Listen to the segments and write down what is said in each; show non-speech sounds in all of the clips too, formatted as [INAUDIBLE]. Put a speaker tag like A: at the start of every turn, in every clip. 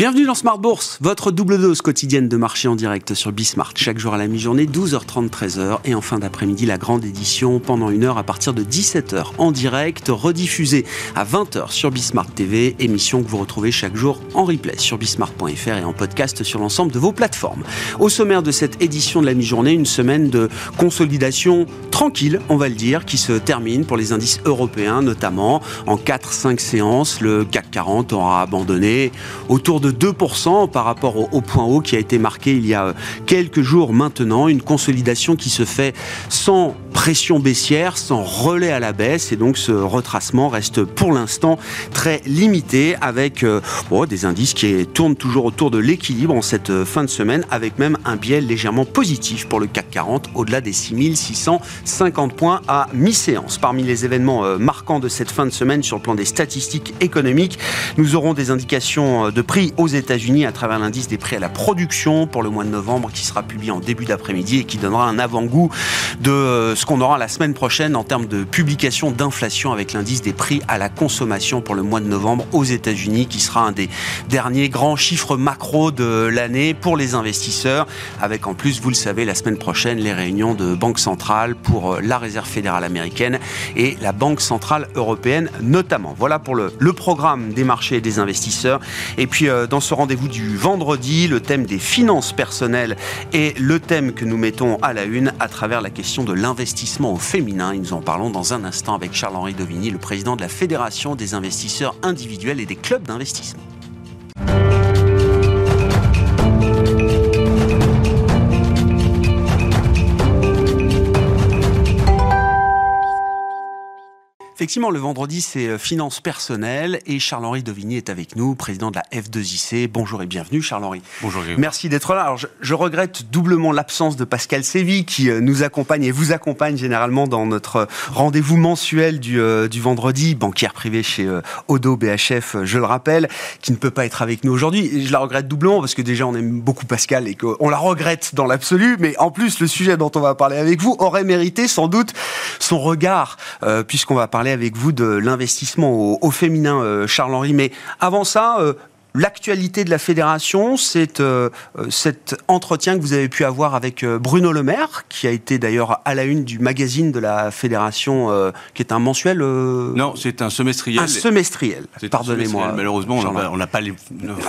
A: Bienvenue dans Smart Bourse, votre double dose quotidienne de marché en direct sur Bismart. Chaque jour à la mi-journée, 12h30, 13h. Et en fin d'après-midi, la grande édition pendant une heure à partir de 17h en direct, rediffusée à 20h sur Bismart TV. Émission que vous retrouvez chaque jour en replay sur bismart.fr et en podcast sur l'ensemble de vos plateformes. Au sommaire de cette édition de la mi-journée, une semaine de consolidation tranquille, on va le dire, qui se termine pour les indices européens, notamment en 4-5 séances. Le CAC 40 aura abandonné autour de 2% par rapport au, point haut qui a été marqué il y a quelques jours maintenant. Une consolidation qui se fait sans pression baissière, sans relais à la baisse. Et donc ce retracement reste pour l'instant très limité avec euh, des indices qui tournent toujours autour de l'équilibre en cette fin de semaine avec même un biais légèrement positif pour le CAC 40 au-delà des 6650 points à mi-séance. Parmi les événements euh, marquants de cette fin de semaine sur le plan des statistiques économiques, nous aurons des indications euh, de prix aux États-Unis à travers l'indice des prix à la production pour le mois de novembre qui sera publié en début d'après-midi et qui donnera un avant-goût de euh, ce qu'on aura la semaine prochaine en termes de publication d'inflation avec l'indice des prix à la consommation pour le mois de novembre aux États-Unis qui sera un des derniers grands chiffres macro de l'année pour les investisseurs avec en plus, vous le savez, la semaine prochaine les réunions de Banque centrale pour euh, la Réserve fédérale américaine et la Banque centrale européenne notamment. Voilà pour le, le programme des marchés et des investisseurs. Et puis euh, dans ce rendez-vous du vendredi, le thème des finances personnelles est le thème que nous mettons à la une à travers la question de l'investissement au féminin. Et nous en parlons dans un instant avec Charles-Henri Dovigny, le président de la Fédération des investisseurs individuels et des clubs d'investissement. Effectivement, le vendredi, c'est euh, finances personnelles et Charles-Henri Dovigny est avec nous, président de la F2IC. Bonjour et bienvenue, Charles-Henri.
B: Bonjour,
A: Merci d'être là. Alors, je, regrette doublement l'absence de Pascal Sévy qui euh, nous accompagne et vous accompagne généralement dans notre rendez-vous mensuel du, euh, du vendredi, banquière privée chez Odo BHF, je le rappelle, qui ne peut pas être avec nous aujourd'hui. Je la regrette doublement parce que déjà, on aime beaucoup Pascal et qu'on la regrette dans l'absolu, mais en plus, le sujet dont on va parler avec vous aurait mérité sans doute son regard, puisqu'on va parler avec vous de l'investissement au, féminin, euh, Charles-Henri. Mais avant ça, euh, L'actualité de la fédération, c'est euh, euh, cet entretien que vous avez pu avoir avec euh, Bruno Le Maire, qui a été d'ailleurs à la une du magazine de la fédération, qui est un mensuel.
B: non, c'est un semestriel.
A: Un semestriel. Pardonnez-moi.
B: Malheureusement, on n'a pas les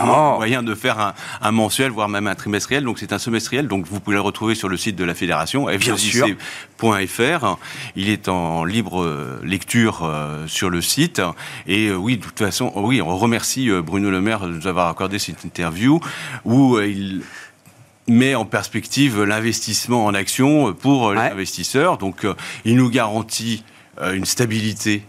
B: moyens de faire un, mensuel, voire même un trimestriel. Donc c'est un semestriel. Donc vous pouvez le retrouver sur le site de la fédération, fjc.fr. Il est en libre lecture sur le site. Et oui, de toute façon, oui, on remercie Bruno Le Maire de nous avoir accordé cette interview où euh, il met en perspective l'investissement en action pour l'investisseur. Donc, euh, il nous garantit euh, une stabilité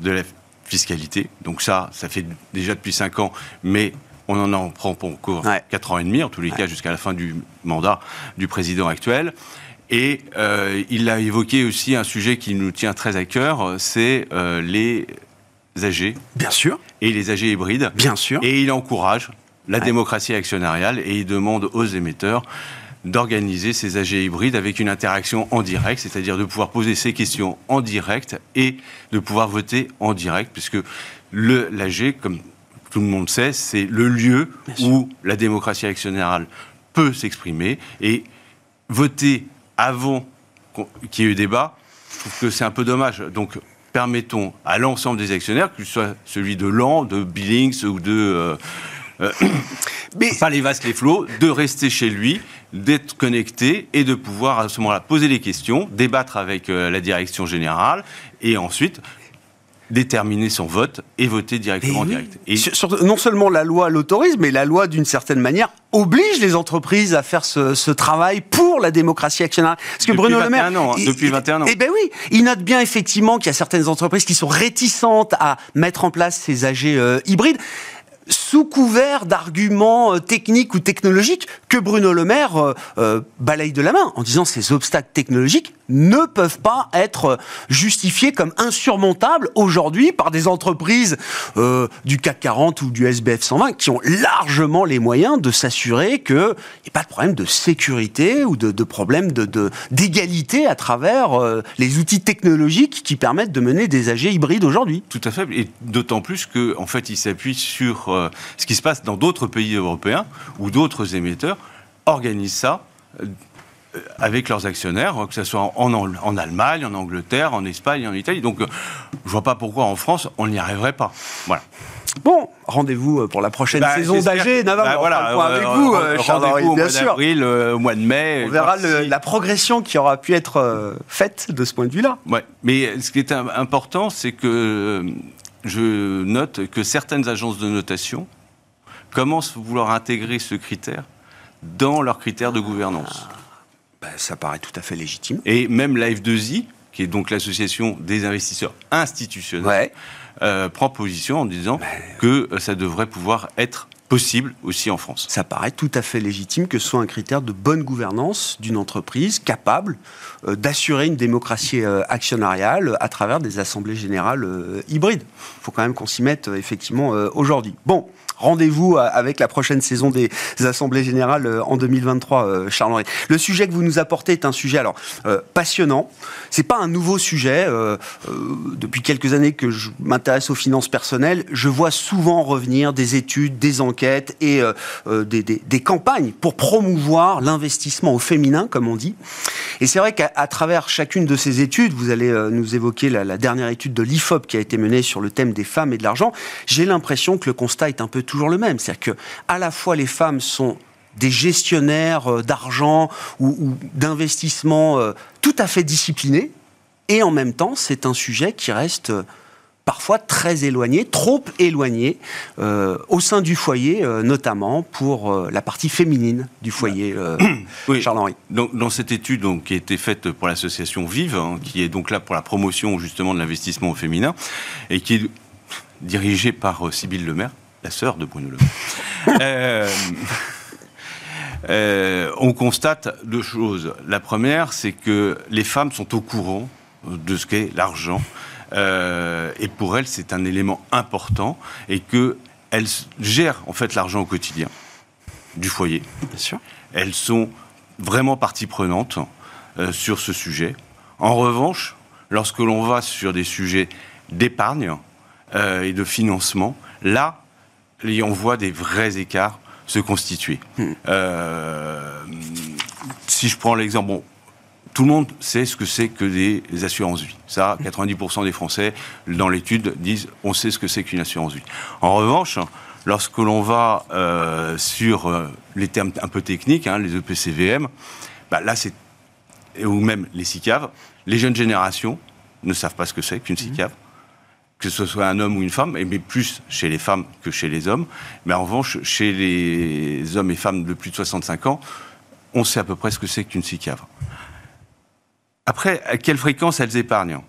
B: de la fiscalité. Donc ça, ça fait déjà depuis 5 ans, mais on en, en prend pour encore 4 ans et demi, en tous les cas jusqu'à la fin du mandat du président actuel. Et il a évoqué aussi un sujet qui nous tient très à cœur, c'est les AG.
A: Bien sûr.
B: Et les AG hybrides.
A: Bien sûr.
B: Et il encourage la démocratie actionnariale et il demande aux émetteurs d'organiser ces AG hybrides avec une interaction en direct, c'est-à-dire de pouvoir poser ces questions en direct et de pouvoir voter en direct, puisque l'AG, comme tout le monde sait, c'est le lieu où la démocratie actionnariale peut s'exprimer et voter avant qu'il y ait eu débat, je trouve que c'est un peu dommage. Donc permettons à l'ensemble des actionnaires, que ce soit celui de Lan, de Billings ou de... Euh, euh [COUGHS] mais pas les vasques, les flots, de rester chez lui, d'être connecté et de pouvoir à ce moment-là poser les questions, débattre avec euh, la direction générale et ensuite déterminer son vote et voter directement en direct. Et
A: non seulement la loi l'autorise, mais la loi, d'une certaine manière, oblige les entreprises à faire ce, travail pour la démocratie actionnaire.
B: Parce que depuis Bruno Le Maire, ans, hein, depuis 21 ans.
A: Eh ben oui, il note bien effectivement qu'il y a certaines entreprises qui sont réticentes à mettre en place ces AG euh, hybrides couvert d'arguments euh, techniques ou technologiques que Bruno Le Maire euh, euh, balaye de la main en disant ces obstacles technologiques ne peuvent pas être justifiés comme insurmontables aujourd'hui par des entreprises du CAC 40 ou du SBF 120 qui ont largement les moyens de s'assurer qu'il n'y ait pas de problème de sécurité ou de, de problème d'égalité de, à travers les outils technologiques qui permettent de mener des AG hybrides aujourd'hui.
B: Tout à fait, et d'autant plus qu'en en fait, il s'appuie sur ce qui se passe dans d'autres pays européens ou d'autres émetteurs organisent ça euh, avec leurs actionnaires, que ce soit en, en, Allemagne, en Angleterre, en Espagne, en Italie. Donc, euh, je vois pas pourquoi en France on n'y arriverait pas. Voilà.
A: Bon, rendez-vous euh, pour la prochaine bah, saison d'AG. Bah, voilà, avec vous,
B: Charles bien sûr. Avril, au mois de mai.
A: On verra la progression qui aura pu être faite de ce point de vue-là.
B: Ouais. Mais ce qui est important, c'est que je note que certaines agences de notation commencent à vouloir intégrer ce critère dans leurs critères de gouvernance. Ah,
A: ben, ça paraît tout à fait légitime.
B: Et même la F2I, qui est donc l'association des investisseurs institutionnels, euh, prend position en disant que euh, ça devrait pouvoir être possible aussi en France.
A: Ça paraît tout à fait légitime que ce soit un critère de bonne gouvernance d'une entreprise capable euh, d'assurer une démocratie actionnariale à travers des assemblées générales hybrides. Il faut quand même qu'on s'y mette effectivement aujourd'hui. Bon, rendez-vous euh, avec la prochaine saison des Assemblées Générales euh, en 2023, euh, Charles-Henri. Le sujet que vous nous apportez est un sujet alors passionnant. C'est pas un nouveau sujet. depuis quelques années que je m'intéresse aux finances personnelles, je vois souvent revenir des études, des enquêtes et des, campagnes pour promouvoir l'investissement au féminin, comme on dit. Et c'est vrai qu'à travers chacune de ces études, vous allez nous évoquer la, la dernière étude de l'IFOP qui a été menée sur le thème des femmes et de l'argent. J'ai l'impression que le constat est un peu toujours le même. C'est-à-dire que à la fois les femmes sont des gestionnaires euh, d'argent ou, d'investissement euh, tout à fait disciplinés, et en même temps, c'est un sujet qui reste euh, parfois très éloigné, trop éloigné, au sein du foyer, notamment pour la partie féminine du foyer, [CLEARS THROAT] Charles-Henri.
B: Dans cette étude donc, qui a été faite pour l'association Vive, hein, qui est donc là pour la promotion justement de l'investissement au féminin, et qui est dirigée par Sybille Lemaire, la sœur de Bruno Le Maire. [LAUGHS] Euh, euh, on constate deux choses. La première, c'est que les femmes sont au courant de ce qu'est l'argent. Euh, et pour elles, c'est un élément important et qu'elles gèrent en fait l'argent au quotidien du foyer.
A: Bien sûr.
B: Elles sont vraiment partie prenante sur ce sujet. En revanche, lorsque l'on va sur des sujets d'épargne et de financement, là, et on voit des vrais écarts se constituer. Hmm. Euh, si je prends l'exemple, bon, tout le monde sait ce que c'est que des assurances-vie. Ça, 90% des Français, dans l'étude, disent on sait ce que c'est qu'une assurance-vie. En revanche, lorsque l'on va euh, sur euh, les termes un peu techniques, hein, les EPCVM, bah, là, c'est. ou même les SICAV, les jeunes générations ne savent pas ce que c'est qu'une hmm. SICAV que ce soit un homme ou une femme, mais plus chez les femmes que chez les hommes. Mais en revanche, chez les hommes et femmes de plus de 65 ans, on sait à peu près ce que c'est qu'une SICAV. Après, à quelle fréquence elles épargnent?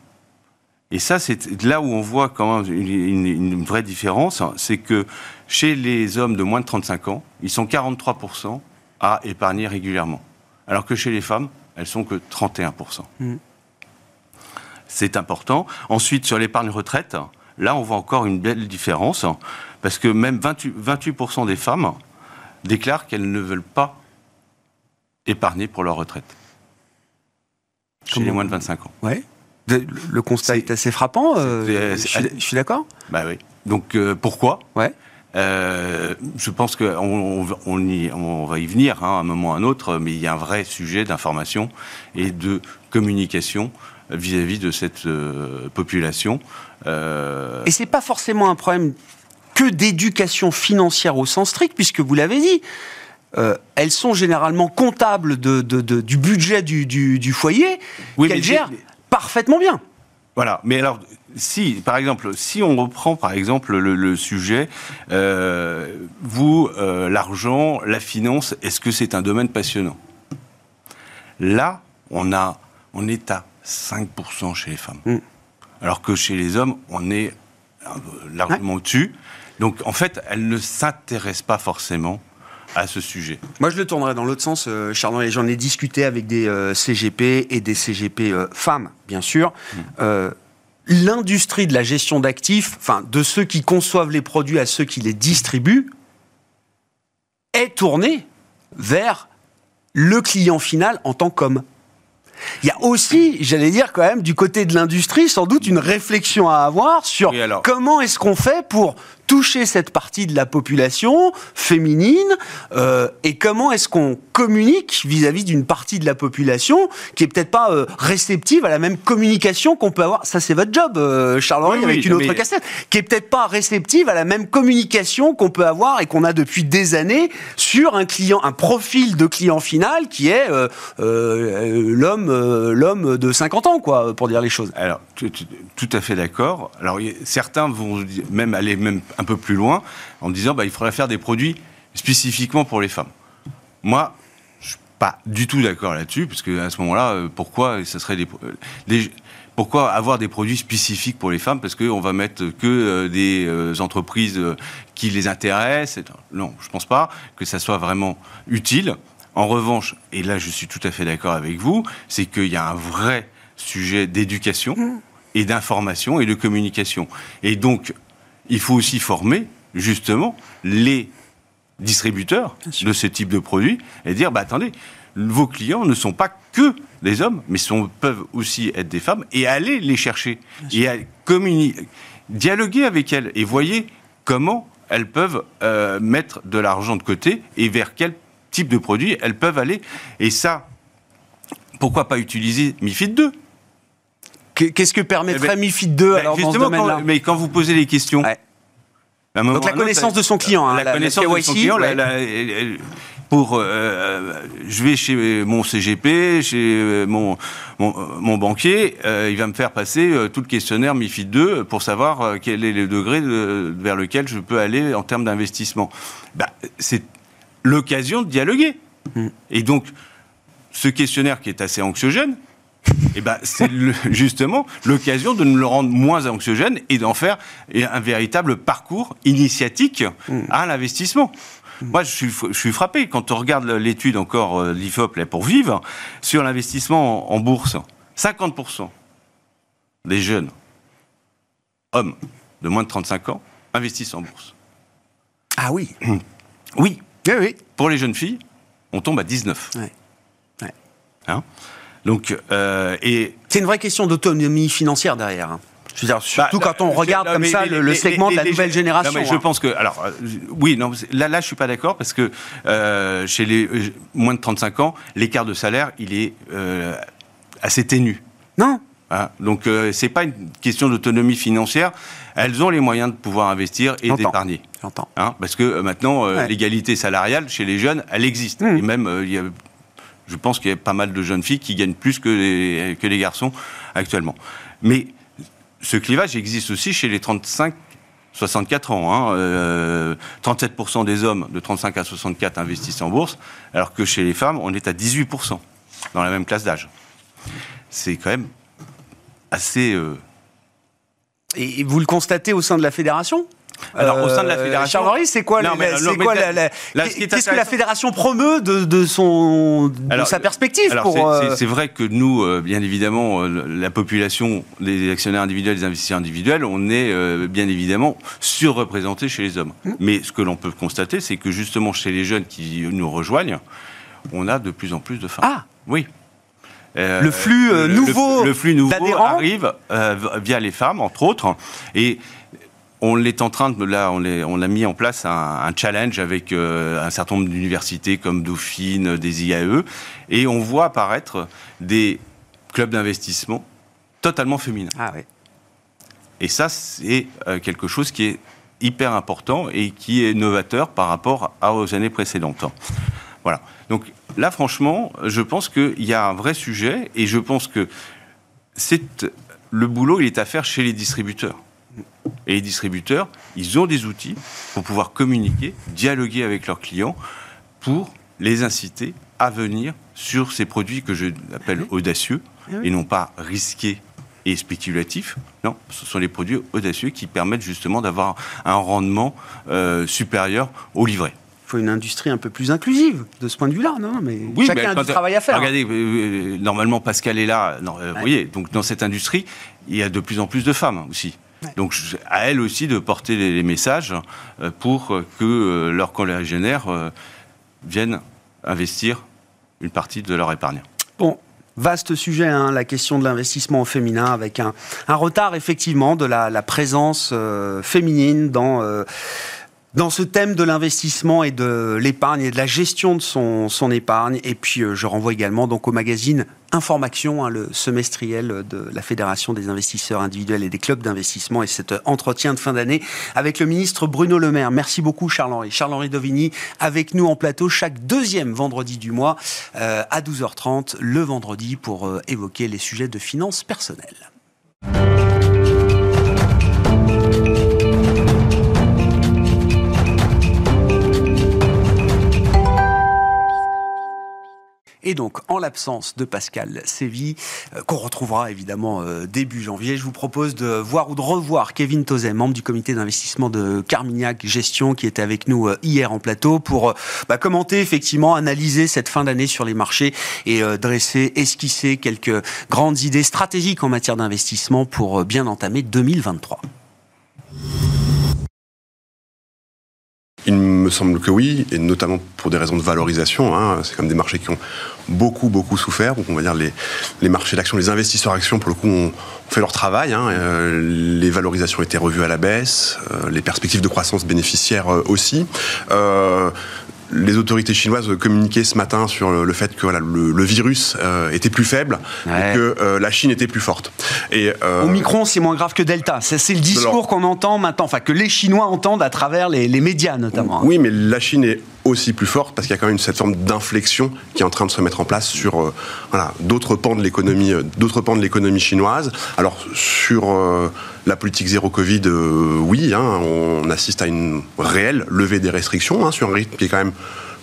B: Et ça, c'est là où on voit quand même une, vraie différence, c'est que chez les hommes de moins de 35 ans, ils sont 43% à épargner régulièrement. Alors que chez les femmes, elles sont que 31% c'est important. Ensuite, sur l'épargne retraite, là, on voit encore une belle différence, parce que même 28%, des femmes déclarent qu'elles ne veulent pas épargner pour leur retraite. Chez les moins de 25 ans.
A: Ouais. Le constat est, assez frappant. Euh, je, suis d'accord?
B: Bah oui. Donc euh, pourquoi?
A: Ouais.
B: Euh, je pense qu'on on, on, va y venir hein, à un moment ou à un autre, mais il y a un vrai sujet d'information et de communication vis-à-vis de cette euh, population.
A: Euh, Et c'est pas forcément un problème que d'éducation financière au sens strict, puisque vous l'avez dit. Euh, elles sont généralement comptables de, du budget du, foyer, oui, qu'elles gèrent parfaitement bien.
B: Voilà, mais alors, si, par exemple, si on reprend, par exemple, le, sujet, vous, l'argent, la finance, est-ce que c'est un domaine passionnant? Là, on, a, on est à 5% chez les femmes. Mm. Alors que chez les hommes, on est largement au-dessus. Donc en fait, elle ne s'intéresse pas forcément à ce sujet.
A: Moi, je le tournerai dans l'autre sens, euh, Charles. Et j'en ai discuté avec des euh, CGP et des CGP euh, femmes, bien sûr.
B: Hmm.
A: L'industrie de la gestion d'actifs, enfin, de ceux qui conçoivent les produits à ceux qui les distribuent, est tournée vers le client final en tant qu'homme. Il y a aussi, j'allais dire quand même, du côté de l'industrie, sans doute une réflexion à avoir sur
B: Oui, alors.
A: comment est-ce qu'on fait pour toucher cette partie de la population féminine euh, et comment est-ce qu'on communique vis-à-vis d'une partie de la population qui est peut-être pas euh, réceptive à la même communication qu'on peut avoir. Ça, c'est votre job, euh, Charles-Henri,
B: Oui,
A: avec
B: oui,
A: une autre
B: mais-
A: cassette, qui est peut-être pas réceptive à la même communication qu'on peut avoir et qu'on a depuis des années sur un client, un profil de client final qui est euh, l'homme, l'homme de 50 ans, quoi, pour dire les choses.
B: Alors, tout, tout- à fait d'accord. Alors, certains vont même aller même un peu plus loin en disant bah, il faudrait faire des produits spécifiquement pour les femmes. Moi, je suis pas du tout d'accord là-dessus, parce que à ce moment-là, euh, pourquoi ça serait des, euh, pourquoi avoir des produits spécifiques pour les femmes? Parce qu'on va mettre que euh, des entreprises qui les intéressent. Non, je pense pas que ça soit vraiment utile. En revanche, et là je suis tout à fait d'accord avec vous, c'est qu'il y a un vrai sujet d'éducation et d'information et de communication. Et donc, il faut aussi former justement les distributeurs de ce type de produits et dire bah attendez, vos clients ne sont pas que des hommes, mais sont, peuvent aussi être des femmes et aller les chercher et à communiquer, dialoguer avec elles et voyez comment elles peuvent euh, mettre de l'argent de côté et vers quel type de produit elles peuvent aller. Et ça, pourquoi pas utiliser MIFID 2
A: Qu'est- Qu'est-ce que permettrait
B: Eh ben,
A: MIFID 2
B: Ben,
A: alors dans ce domaine-là
B: mais quand vous posez les questions,
A: Ouais. Donc la
B: à un autre,
A: connaissance de son client, hein,
B: la,
A: la- la
B: connaissance de son client, la-
A: ouais.
B: la- pour, euh, euh, je vais chez mon CGP, chez euh, mon, mon, euh, mon banquier, euh, il va me faire passer euh, tout le questionnaire MIFID 2 pour savoir euh, quel est le degré de- vers lequel je peux aller en termes d'investissement. Bah, c'est l'occasion de dialoguer.
A: Hmm.
B: Et donc, ce questionnaire qui est assez anxiogène, eh ben, c'est justement l'occasion de nous le rendre moins anxiogène et d'en faire un véritable parcours initiatique à l'investissement. Moi, je suis, je suis frappé quand on regarde l'étude encore euh, l'IFOP là, pour vivre sur l'investissement en, en bourse. 50% des jeunes hommes de moins de 35 ans investissent en bourse.
A: Ah oui.
B: Oui,
A: Oui, oui.
B: pour les jeunes filles, on tombe à 19.
A: Ouais. Ouais.
B: Hein? Donc, euh, et
A: C'est une vraie question d'autonomie financière derrière. hein. Je veux dire, surtout
B: Bah,
A: quand on regarde comme
B: mais
A: ça le, segment de la nouvelle génération.
B: Non, mais je
A: hein.
B: pense que, alors, euh, oui, non, là, là, je suis pas d'accord parce que euh, chez les euh, moins de 35 ans, l'écart de salaire, il est assez ténu.
A: Non.
B: hein. Donc, c'est pas une question d'autonomie financière. Elles ont les moyens de pouvoir investir et d'épargner.
A: J'entends.
B: Hein, parce que maintenant, euh,
A: Ouais.
B: l'égalité salariale chez les jeunes, elle existe.
A: Mmh.
B: Et même, euh, il y a- je pense qu'il y a pas mal de jeunes filles qui gagnent plus que les, garçons actuellement. Mais ce clivage existe aussi chez les 35 64 ans. Hein, euh, 37% des hommes de 35 à 64 investissent en bourse, alors que chez les femmes, on est à 18% dans la même classe d'âge. C'est quand même assez... euh,
A: Et vous le constatez au sein de la fédération?
B: Alors, au sein de la
A: Euh,
B: fédération-
A: Charles-Henri, c'est quoi, la- Qu'est-ce que la fédération promeut de, de son, de
B: Alors,
A: sa perspective
B: Alors,
A: pour,
B: c'est-
A: euh,
B: c'est- vrai que nous, euh, bien évidemment, la population des actionnaires individuels, des investisseurs individuels, on est bien évidemment surreprésenté chez les hommes.
A: Mmh.
B: Mais ce que l'on peut constater, c'est que justement chez les jeunes qui nous rejoignent, on a de plus en plus de femmes.
A: Ah
B: Oui. Euh,
A: Le flux, euh, nouveau
B: le, flux nouveau
A: d'adhérents
B: arrive euh, via les femmes, entre autres, et on est en train de là, on, est- on a mis en place un, un challenge avec euh, un certain nombre d'universités comme Dauphine, des IAE, et on voit apparaître des clubs d'investissement totalement féminins.
A: Ah ouais.
B: Et ça, c'est euh, quelque chose qui est hyper important et qui est novateur par rapport à- aux années précédentes. Voilà. Donc là, franchement, je pense qu'il y a un vrai sujet et je pense que c'est le boulot, il est à faire chez les distributeurs. Et les distributeurs, ils ont des outils pour pouvoir communiquer, dialoguer avec leurs clients pour les inciter à venir sur ces produits que je appelle audacieux
A: Ah
B: et non pas risqués et spéculatifs. Non, ce sont les produits audacieux qui permettent justement d'avoir un rendement euh, supérieur au livret
A: il faut une industrie un peu plus inclusive de ce point de vue-là, non? Mais oui, chacun a du travail à faire.
B: Regardez, euh, normalement Pascal est là. Vous voyez, donc dans cette industrie, il y a de plus en plus de femmes aussi. Donc à elles aussi de porter les, messages pour que leurs collégionnaires viennent investir une partie de leur épargne.
A: Bon, Vaste sujet, hein, la question de l'investissement féminin, avec un, retard effectivement de la, présence euh, féminine dans euh, dans ce thème de l'investissement et de l'épargne et de la gestion de son, épargne. Et puis, euh, je renvoie également donc au magazine Information, hein, le semestriel de la Fédération des investisseurs individuels et des clubs d'investissement et cet entretien de fin d'année avec le ministre Bruno Le Maire. Merci beaucoup, Charles-Henri. Charles-Henri Dovigny avec nous en plateau chaque deuxième vendredi du mois euh, à 12h30, le vendredi, pour euh, évoquer les sujets de finances personnelles. Et donc, en l'absence de Pascal Sévy, euh, qu'on retrouvera évidemment euh, début janvier, je vous propose de voir ou de revoir Kevin Tozet, membre du comité d'investissement de Carmignac Gestion, qui était avec nous euh, hier en plateau, pour bah, commenter effectivement, analyser cette fin d'année sur les marchés et dresser, esquisser quelques grandes idées stratégiques en matière d'investissement pour bien entamer 2023.
C: Il me semble que oui, et notamment pour des raisons de valorisation. Hein. C'est comme des marchés qui ont beaucoup, beaucoup souffert. Donc, on va dire les, les marchés d'actions, les investisseurs actions, pour le coup, ont, fait leur travail. Hein. Euh, les valorisations étaient revues à la baisse, euh, les perspectives de croissance bénéficiaires euh, aussi les autorités chinoises communiquaient ce matin sur le fait que le, virus euh, était plus faible et que euh, la Chine était plus forte.
A: Et, euh, Omicron, c'est moins grave que Delta. C'est le discours qu'on entend maintenant, enfin que les Chinois entendent à travers les, médias notamment.
C: Oui, mais la Chine est aussi plus forte parce qu'il y a quand même cette forme d'inflexion qui est en train de se mettre en place sur voilà, d'autres pans de l'économie, d'autres pans de l'économie chinoise. Alors sur la politique zéro Covid, euh, oui, hein, on assiste à une réelle levée des restrictions hein, sur un rythme qui est quand même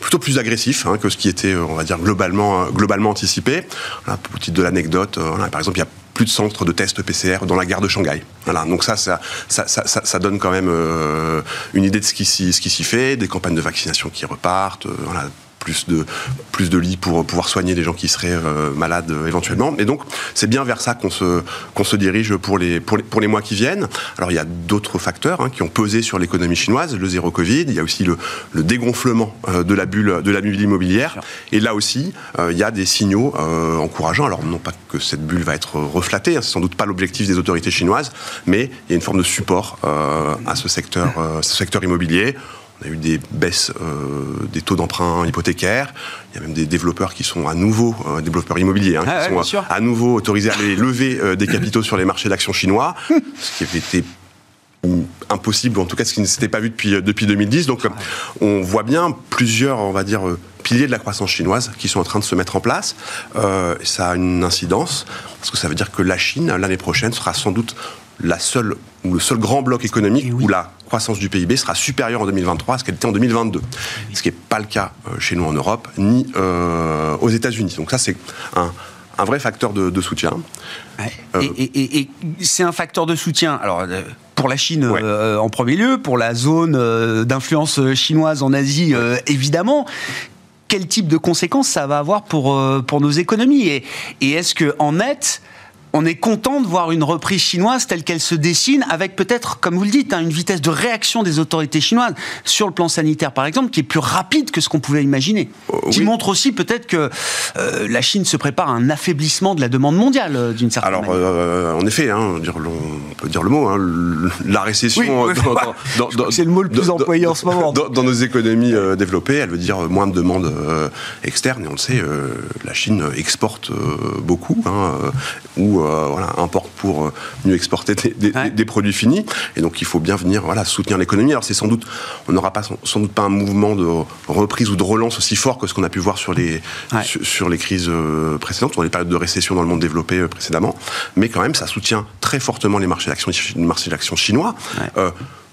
C: plutôt plus agressif hein, que ce qui était, on va dire, globalement, globalement anticipé. Voilà, pour titre de l'anecdote, euh, par exemple, il y a de centres de tests PCR dans la gare de Shanghai. Voilà, donc ça, ça, ça, donne quand même euh, une idée de ce qui s'y fait, des campagnes de vaccination qui repartent, voilà, plus de, plus de lits pour pouvoir soigner les gens qui seraient euh, malades euh, éventuellement. Et donc, c'est bien vers ça qu'on se, qu'on se dirige pour les, pour, les, pour les mois qui viennent. Alors, il y a d'autres facteurs hein, qui ont pesé sur l'économie chinoise, le zéro Covid, il y a aussi le, le dégonflement euh, de la bulle de la bulle immobilière. Et là aussi, il y a des signaux encourageants. Alors, non pas que cette bulle va être reflatée, hein, c'est sans doute pas l'objectif des autorités chinoises, mais il y a une forme de support à ce secteur, ce secteur immobilier. On a eu des baisses euh, des taux d'emprunt hypothécaires. Il y a même des développeurs qui sont à nouveau, euh, développeurs immobiliers, hein, ah qui sont à, nouveau autorisés à aller lever euh, des capitaux sur les marchés d'actions chinois, [LAUGHS] ce qui avait été impossible, en tout cas ce qui ne s'était pas vu depuis, depuis 2010. Donc on voit bien plusieurs, on va dire, piliers de la croissance chinoise qui sont en train de se mettre en place. ça a une incidence, parce que ça veut dire que la Chine, l'année prochaine, sera sans doute la seule ou le seul grand bloc économique où la croissance du PIB sera supérieure en 2023 à ce qu'elle était en 2022. Ce qui n'est pas le cas euh, chez nous en Europe ni euh, aux États-Unis. Donc ça, c'est un, vrai facteur de, soutien.
A: Euh, et, c'est un facteur de soutien. Alors. Pour la Chine en premier lieu, pour la zone d'influence chinoise en Asie, évidemment quel type de conséquences ça va avoir pour, pour nos économies? Et, et est-ce qu'en net, on est content de voir une reprise chinoise telle qu'elle se dessine, avec peut-être, comme vous le dites, hein, une vitesse de réaction des autorités chinoises sur le plan sanitaire, par exemple, qui est plus rapide que ce qu'on pouvait imaginer. Euh, qui montre aussi peut-être que euh, la Chine se prépare à un affaiblissement de la demande mondiale, euh, d'une certaine
C: manière.
A: Alors,
C: en effet, hein, on peut dire le mot, hein, la récession. [LAUGHS]
A: c'est le mot le plus employé en ce moment.
C: Dans, nos économies développées, elle veut dire moins de demande externe, et on le sait, la Chine exporte beaucoup, ou euh, voilà, importe pour euh, mieux exporter des, produits finis. Et donc il faut bien venir voilà, soutenir l'économie. Alors c'est sans doute, on n'aura pas sans, doute pas un mouvement de reprise ou de relance aussi fort que ce qu'on a pu voir sur les, sur, les crises euh, précédentes, dans les périodes de récession dans le monde développé précédemment. Mais quand même, ça soutient très fortement les marchés d'actions, marchés chinois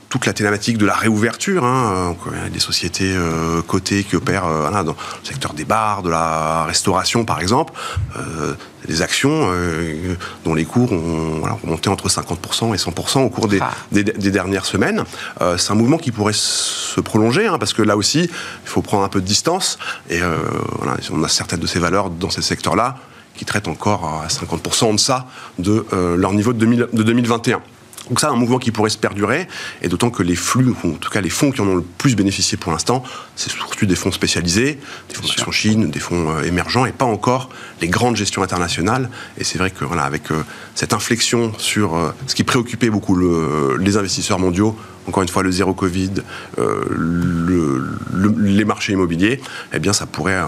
C: toute la thématique de la réouverture. Hein. Il y a des sociétés euh, cotées qui opèrent euh, dans le secteur des bars, de la restauration par exemple. Euh, des actions euh, dont les cours ont, voilà, monté entre 50% et 100% au cours des, ah. des, des dernières semaines. Euh, c'est un mouvement qui pourrait se prolonger, hein, parce que là aussi, il faut prendre un peu de distance. Et euh, voilà, on a certaines de ces valeurs dans ces secteurs-là qui traitent encore à 50% en deçà de euh, leur niveau de, 2000, de 2021. Donc ça, un mouvement qui pourrait se perdurer, et d'autant que les flux, ou en tout cas les fonds qui en ont le plus bénéficié pour l'instant, c'est surtout des fonds spécialisés, des fonds en Chine, des fonds euh, émergents, et pas encore les grandes gestions internationales. Et c'est vrai que voilà, avec euh, cette inflexion sur euh, ce qui préoccupait beaucoup le, les investisseurs mondiaux, encore une fois le zéro Covid, le, le, les marchés immobiliers, eh bien ça pourrait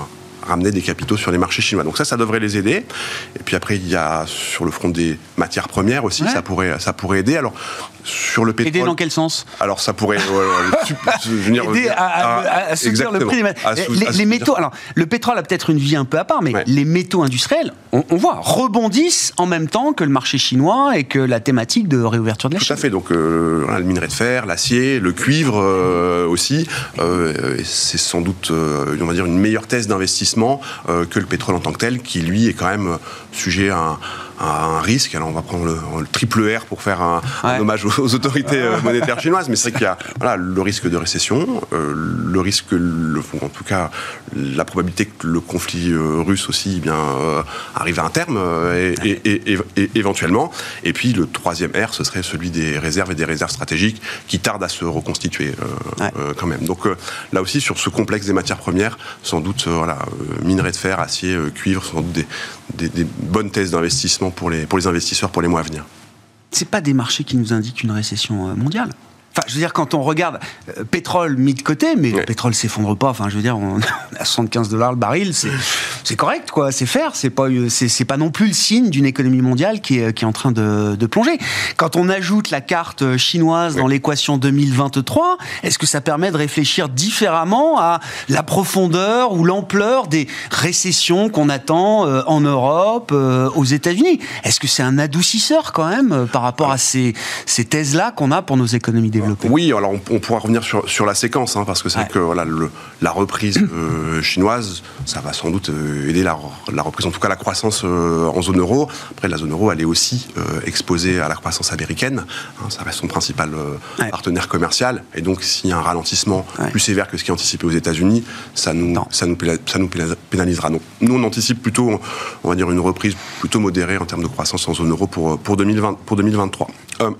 C: ramener des capitaux sur les marchés chinois. Donc ça, ça devrait les aider. Et puis après, il y a sur le front des matières premières aussi, ouais. ça, pourrait, ça pourrait aider. Alors, sur le pétrole...
A: Aider dans quel sens?
C: Alors, ça pourrait... [LAUGHS]
A: venir, aider à, à, à, soutenir le prix des les, les métaux... Alors, le pétrole a peut-être une vie un peu à part, mais ouais. les métaux industriels, on, on, voit, rebondissent en même temps que le marché chinois et que la thématique de réouverture de la
C: Tout
A: Chine.
C: Tout à fait. Donc, euh, le minerai de fer, l'acier, le cuivre euh, aussi. Euh, c'est sans doute, on va dire, une meilleure thèse d'investissement euh, que le pétrole en tant que tel, qui lui est quand même sujet à un, un risque. Alors on va prendre le, le, triple R pour faire un, ouais. un hommage aux, aux autorités euh, monétaires chinoises, mais c'est qu'il y a voilà, le risque de récession, euh, le risque, le, en tout cas la probabilité que le conflit euh, russe aussi eh bien euh, arrive à un terme et, et, et, éventuellement. Et puis le troisième R, ce serait celui des réserves et des réserves stratégiques qui tardent à se reconstituer ouais. quand même. Donc là aussi sur ce complexe des matières premières, sans doute voilà, minerais de fer, acier, cuivre, sans doute des, des, bonnes thèses d'investissement pour les, pour les investisseurs pour les mois à venir.
A: Ce pas des marchés qui nous indiquent une récession mondiale Enfin, je veux dire, quand on regarde euh, pétrole mis de côté, mais le pétrole s'effondre pas. Enfin, je veux dire, on [LAUGHS] a 75 dollars le baril, c'est correct, quoi. C'est faire. C'est pas, c'est pas non plus le signe d'une économie mondiale qui est, qui est en train de, de, plonger. Quand on ajoute la carte chinoise ouais. dans l'équation 2023, est-ce que ça permet de réfléchir différemment à la profondeur ou l'ampleur des récessions qu'on attend euh, en Europe, euh, aux États-Unis? Est-ce que c'est un adoucisseur quand même euh, par rapport à ces, ces thèses-là qu'on a pour nos économies
C: oui, alors on, on, pourra revenir sur, sur la séquence, hein, parce que c'est ouais. que voilà, le, la reprise euh, chinoise, ça va sans doute euh, aider la, la, reprise, en tout cas la croissance euh, en zone euro. Après, la zone euro, elle est aussi exposée à la croissance américaine. Hein, ça reste son principal ouais. partenaire commercial. Et donc, s'il y a un ralentissement ouais. plus sévère que ce qui est anticipé aux États-Unis, ça nous, ça, nous ça nous pénalisera. Donc, nous, on anticipe plutôt, on va dire, une reprise plutôt modérée en termes de croissance en zone euro pour, pour, 2020, pour 2023. Euh,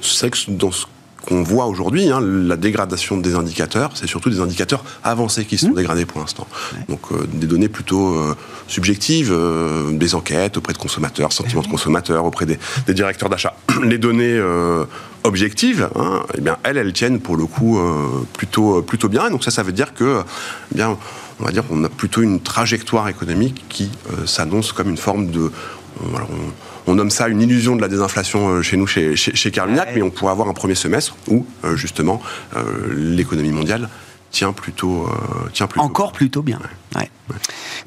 C: c'est que dans ce qu'on voit aujourd'hui, hein, la dégradation des indicateurs, c'est surtout des indicateurs avancés qui sont mmh. dégradés pour l'instant. Ouais. Donc euh, des données plutôt euh, subjectives, euh, des enquêtes auprès de consommateurs, sentiments de consommateurs, auprès des, des directeurs d'achat. [CLEARS THROAT] Les données objectives, hein, eh bien elles, elles tiennent pour le coup plutôt plutôt bien. Et donc ça, ça veut dire que, eh bien, on va dire qu'on a plutôt une trajectoire économique qui s'annonce comme une forme de on, on, nomme ça une illusion de la désinflation euh, chez nous, chez, chez, chez Carmignac, ouais. mais on pourrait avoir un premier semestre où, euh, justement, euh, l'économie mondiale tient plutôt, euh, tient plutôt.
A: Encore plutôt bien. Ouais. Ouais. Ouais.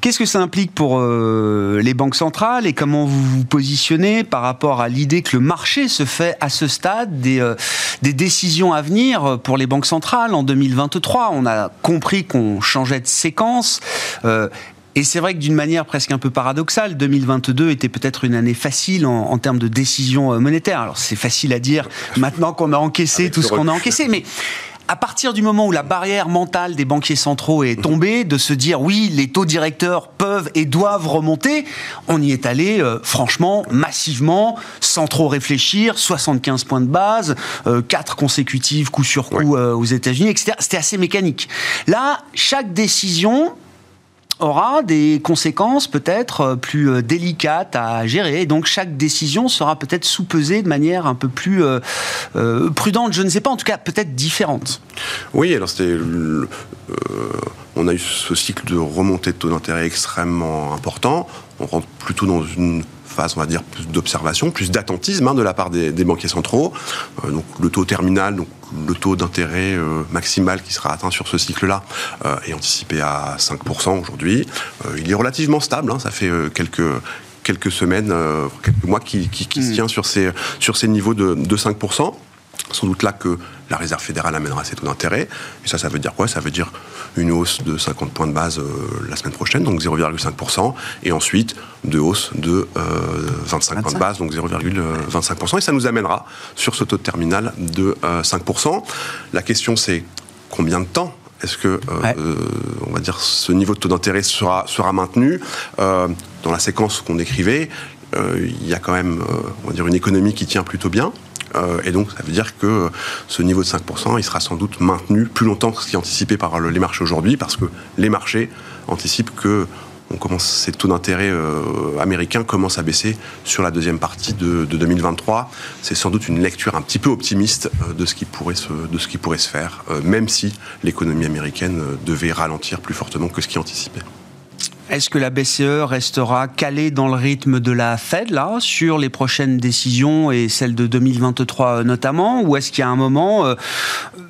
A: Qu'est-ce que ça implique pour euh, les banques centrales et comment vous vous positionnez par rapport à l'idée que le marché se fait à ce stade des, euh, des décisions à venir pour les banques centrales en 2023 On a compris qu'on changeait de séquence. Euh, et c'est vrai que d'une manière presque un peu paradoxale, 2022 était peut-être une année facile en, en termes de décisions monétaires. Alors c'est facile à dire [LAUGHS] maintenant qu'on a encaissé Avec tout ce qu'on a encaissé, mais à partir du moment où la barrière mentale des banquiers centraux est tombée, de se dire oui, les taux directeurs peuvent et doivent remonter, on y est allé euh, franchement, massivement, sans trop réfléchir, 75 points de base, euh, 4 consécutives coup sur coup euh, aux États-Unis, etc. C'était assez mécanique. Là, chaque décision aura des conséquences peut-être euh, plus euh, délicates à gérer. Donc chaque décision sera peut-être sous-pesée de manière un peu plus euh, prudente, je ne sais pas, en tout cas peut-être différente.
C: Oui, alors c'était... On a eu ce cycle de remontée de taux d'intérêt extrêmement important. On rentre plutôt dans une phase, on va dire, plus d'observation, plus d'attentisme hein, de la part des, des banquiers centraux. Euh, donc le taux terminal, donc le taux d'intérêt euh, maximal qui sera atteint sur ce cycle-là euh, est anticipé à 5% aujourd'hui. Il est relativement stable, hein, ça fait quelques quelques semaines, quelques mois qui, qui, qui mmh. se tient sur ces, sur ces niveaux de, de 5%. Sans doute là que la Réserve fédérale amènera ses taux d'intérêt. Et ça, ça veut dire quoi? Ça veut dire une hausse de 50 points de base euh, la semaine prochaine, donc 0,5%, et ensuite deux hausses de 25, points de base, donc 0,25%. Et ça nous amènera sur ce taux de terminal de 5%. La question, c'est combien de temps est-ce que, on va dire, ce niveau de taux d'intérêt sera, sera maintenu? Dans la séquence qu'on décrivait, il y a quand même, on va dire, une économie qui tient plutôt bien. Euh, et donc, ça veut dire que ce niveau de 5%, il sera sans doute maintenu plus longtemps que ce qui est anticipé par les marchés aujourd'hui, parce que les marchés anticipent que on ces taux d'intérêt euh, américains commencent à baisser sur la deuxième partie de, 2023. C'est sans doute une lecture un petit peu optimiste euh, de, ce qui pourrait se, de ce qui pourrait se faire, même si l'économie américaine devait ralentir plus fortement que ce qui est anticipé.
A: Est-ce que la BCE restera calée dans le rythme de la Fed, là, sur les prochaines décisions et celles de 2023 notamment Ou est-ce qu'il y a un moment, euh,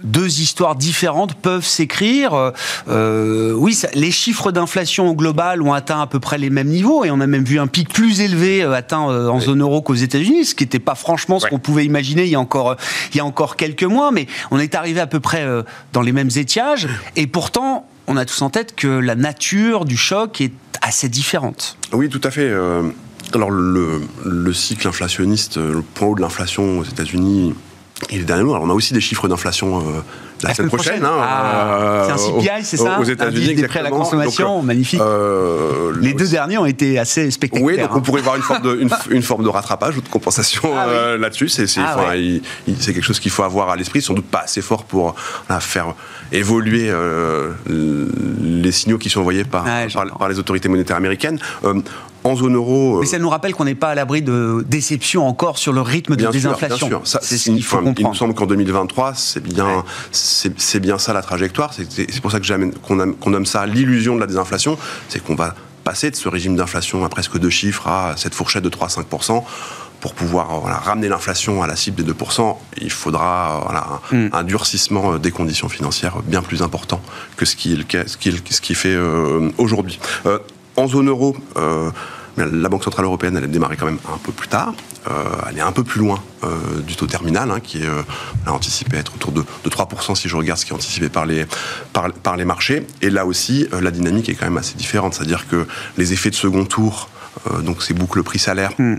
A: deux histoires différentes peuvent s'écrire euh, Oui, les chiffres d'inflation au global ont atteint à peu près les mêmes niveaux et on a même vu un pic plus élevé euh, atteint en zone euro qu'aux États-Unis, ce qui n'était pas franchement ce qu'on pouvait imaginer il y, a encore, il y a encore quelques mois, mais on est arrivé à peu près dans les mêmes étiages et pourtant on a tous en tête que la nature du choc est assez différente.
C: Oui, tout à fait. Euh, alors le, cycle inflationniste, le point haut de l'inflation aux États-Unis, il est dernier Alors on a aussi des chiffres d'inflation euh, la, semaine prochaine. Hein,
A: ah, euh, c'est un CPI, c'est ça
C: Aux États-Unis, des
A: prêts à la consommation, magnifique. Les deux derniers ont été assez spectaculaires.
C: Oui, donc on hein. pourrait voir une forme de, [LAUGHS] une, forme de rattrapage ou de compensation ah là-dessus. C'est ah quelque chose qu'il faut avoir à l'esprit, sans doute pas assez fort pour faire évoluer euh, les signaux qui sont envoyés par, par, les autorités monétaires américaines. Euh, en zone euro.
A: Euh, Mais ça nous rappelle qu'on n'est pas à l'abri de déception encore sur le rythme de désinflation.
C: bien sûr. C'est ce qu'il faut comprendre. Il me semble qu'en 2023, c'est bien, c'est bien ça la trajectoire. C'est pour ça que qu'on nomme ça l'illusion de la désinflation. C'est qu'on va passer de ce régime d'inflation à presque deux chiffres à cette fourchette de 3-5% pour pouvoir ramener l'inflation à la cible des 2%, il faudra hmm. un, durcissement euh, des conditions financières bien plus important que ce qui, ce qui, ce qui fait euh, aujourd'hui. Euh, en zone euro, la Banque Centrale Européenne, elle a démarré quand même un peu plus tard. elle est un peu plus loin du taux terminal, hein, qui est anticipé être autour de, 3% si je regarde ce qui est anticipé par les, par, les marchés. Et là aussi, la dynamique est quand même assez différente. C'est-à-dire que les effets de second tour, donc c'est boucle prix-salaire, hmm.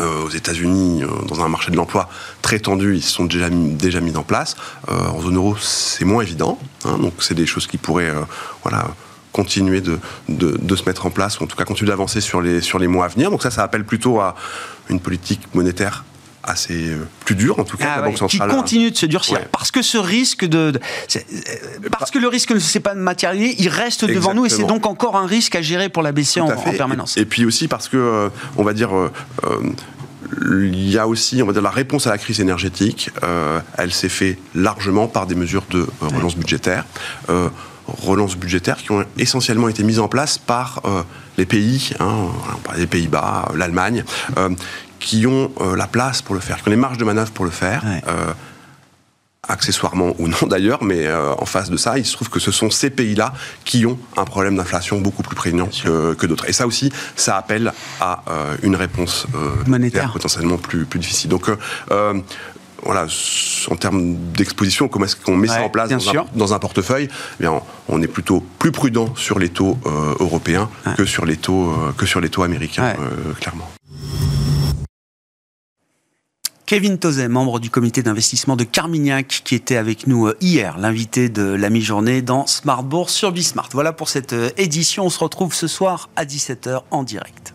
C: Euh, aux États-Unis, euh, dans un marché de l'emploi très tendu, ils se sont déjà mis, déjà mis en place. Euh, en zone euro, c'est moins évident. Hein, donc, c'est des choses qui pourraient voilà, continuer de, de, se mettre en place, ou en tout cas continuer d'avancer sur les, sur les mois à venir. Donc, ça, ça appelle plutôt à une politique monétaire assez euh, plus dur en tout cas
A: ah la Banque centrale qui continue de se durcir parce que ce risque de, euh, parce que le risque ne s'est pas matérialisé il reste devant nous et c'est donc encore un risque à gérer pour la BCE en, permanence
C: et, puis aussi parce que euh, on va dire il y a aussi, on va dire, la réponse à la crise énergétique. elle s'est faite largement par des mesures de relance budgétaire. Relance budgétaire qui ont essentiellement été mises en place par les pays, hein, les Pays-Bas, l'Allemagne, qui ont euh, la place pour le faire, qui ont les marges de manœuvre pour le faire. Euh, accessoirement ou non [LAUGHS] d'ailleurs, mais euh, en face de ça, il se trouve que ce sont ces pays-là qui ont un problème d'inflation beaucoup plus prégnant que, d'autres. Et ça aussi, ça appelle à une réponse monétaire potentiellement plus, plus difficile. Donc, voilà, en termes d'exposition, comment est-ce qu'on met ça en place dans un, portefeuille eh bien, on, est plutôt plus prudent sur les taux européens que, sur les taux, que sur les taux américains, clairement.
A: Kevin Tozet, membre du comité d'investissement de Carmignac, qui était avec nous euh, hier, l'invité de la mi-journée dans Smart Bourse sur Bismart. Voilà pour cette euh, édition. On se retrouve ce soir à 17h en direct.